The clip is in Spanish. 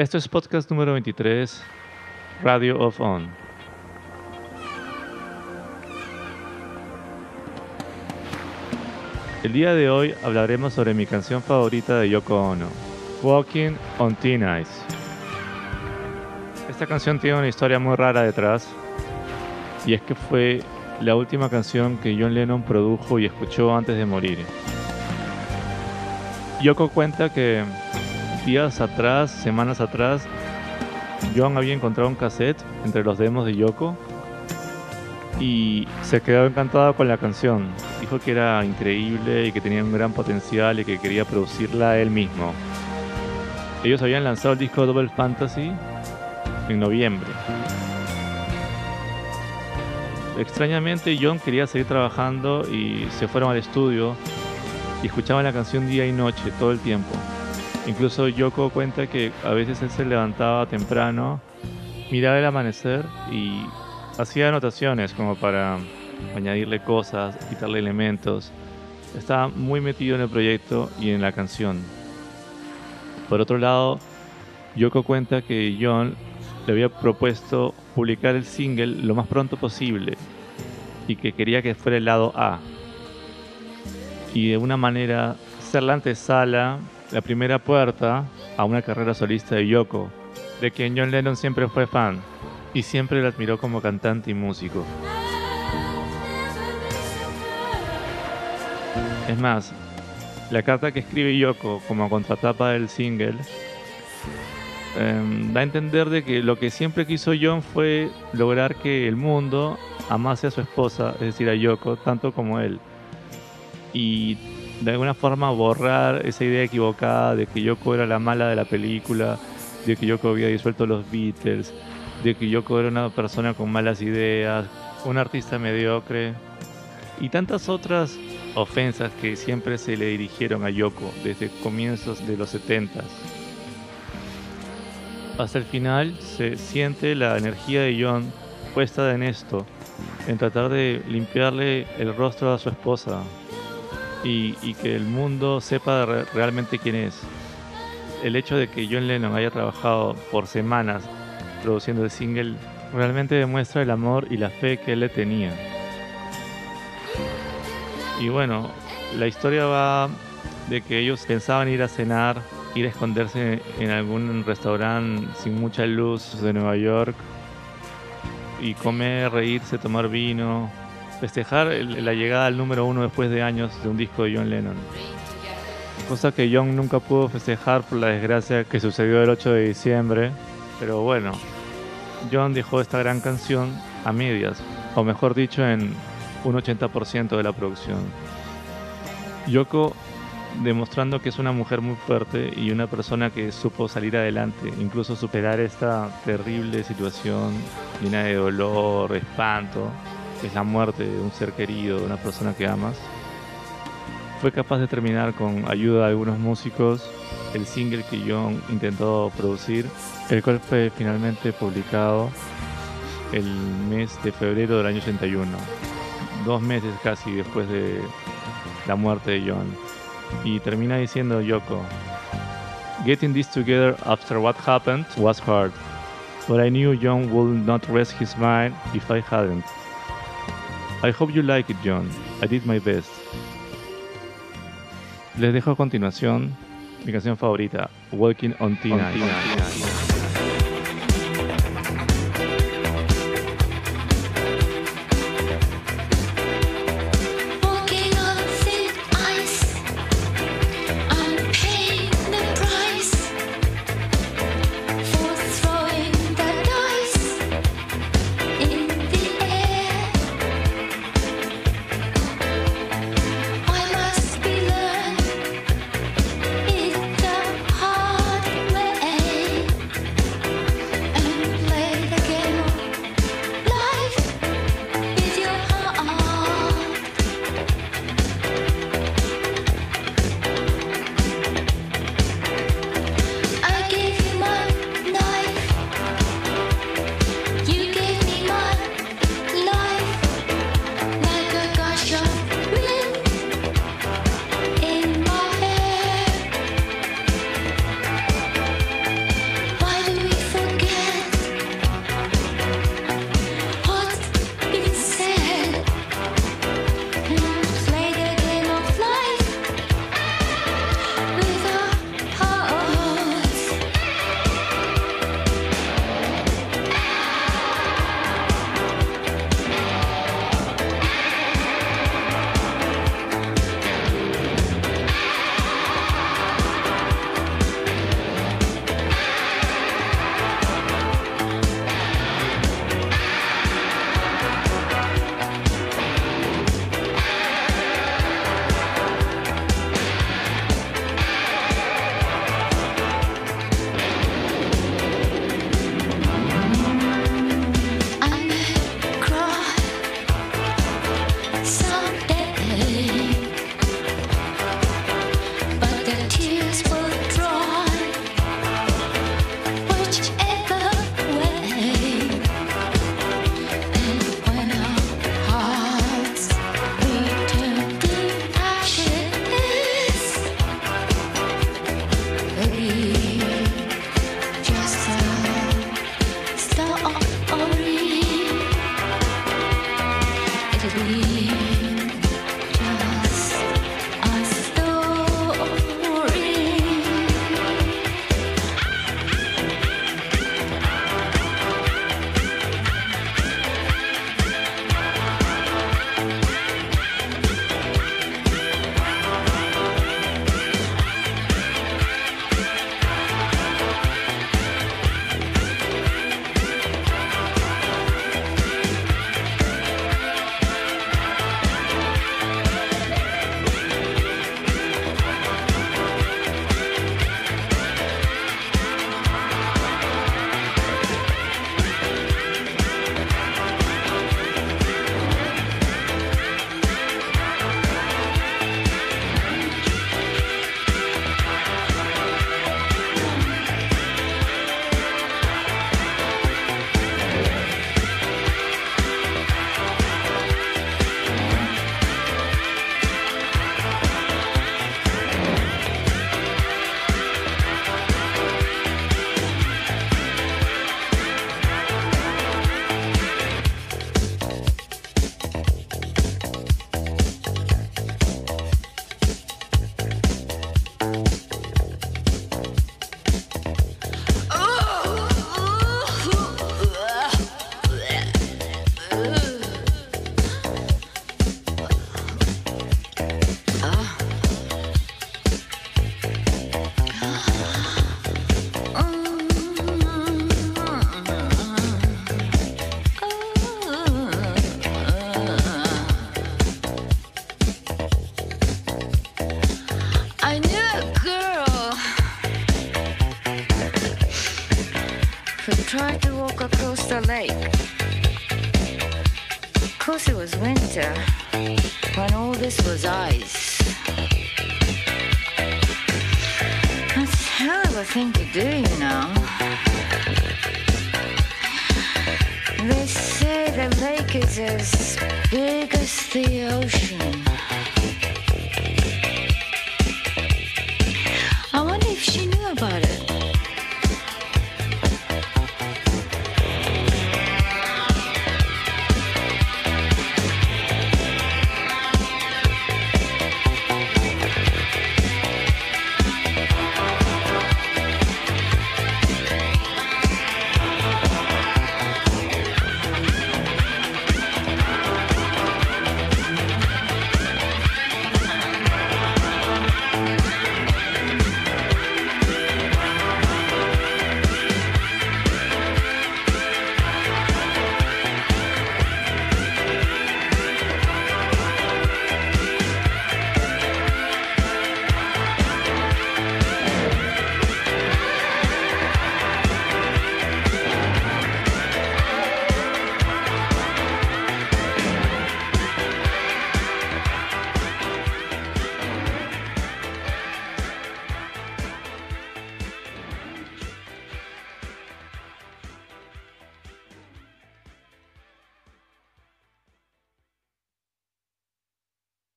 Esto es podcast número 23, Radio of On. El día de hoy hablaremos sobre mi canción favorita de Yoko Ono, Walking on Thin Ice. Esta canción tiene una historia muy rara detrás, y es que fue la última canción que John Lennon produjo y escuchó antes de morir. Yoko cuenta que días atrás, semanas atrás, John había encontrado un cassette entre los demos de Yoko y se quedó encantado con la canción. Dijo que era increíble y que tenía un gran potencial y que quería producirla él mismo. Ellos habían lanzado el disco Double Fantasy en noviembre. Extrañamente John quería seguir trabajando y se fueron al estudio y escuchaban la canción día y noche todo el tiempo. Incluso Yoko cuenta que a veces él se levantaba temprano, miraba el amanecer y hacía anotaciones como para añadirle cosas, quitarle elementos. Estaba muy metido en el proyecto y en la canción. Por otro lado, Yoko cuenta que John le había propuesto publicar el single lo más pronto posible y que quería que fuera el lado A. Y de una manera ser la antesala, la primera puerta a una carrera solista de Yoko, de quien John Lennon siempre fue fan y siempre lo admiró como cantante y músico. Es más, la carta que escribe Yoko como contratapa del single em, da a entender de que lo que siempre quiso John fue lograr que el mundo amase a su esposa, es decir, a Yoko, tanto como él. Y de alguna forma borrar esa idea equivocada de que Yoko era la mala de la película, de que Yoko había disuelto los Beatles, de que Yoko era una persona con malas ideas, un artista mediocre y tantas otras ofensas que siempre se le dirigieron a Yoko desde comienzos de los 70 hasta el final se siente la energía de John puesta en esto, en tratar de limpiarle el rostro a su esposa y, que el mundo sepa realmente quién es. El hecho de que John Lennon haya trabajado por semanas produciendo el single realmente demuestra el amor y la fe que él le tenía. Y bueno, la historia va de que ellos pensaban ir a cenar, ir a esconderse en algún restaurante sin mucha luz de Nueva York y comer, reírse, tomar vino, festejar la llegada al número uno después de años de un disco de John Lennon. Cosa que John nunca pudo festejar por la desgracia que sucedió el 8 de diciembre. Pero bueno, John dejó esta gran canción a medias, o mejor dicho, en un 80% de la producción. Yoko demostrando que es una mujer muy fuerte y una persona que supo salir adelante, incluso superar esta terrible situación llena de dolor, espanto, es la muerte de un ser querido, de una persona que amas. Fue capaz de terminar con ayuda de algunos músicos el single que John intentó producir, el cual fue finalmente publicado el mes de febrero del año 81, dos meses casi después de la muerte de John. Y termina diciendo Yoko, Getting this together after what happened was hard, but I knew John would not rest his mind if I hadn't. I hope you like it, John. I did my best. Les dejo a continuación mi canción favorita, Walking on Tina. tried course, it was winter when all this was ice. That's a hell of a thing to do, you know. They say the lake is as big as the ocean.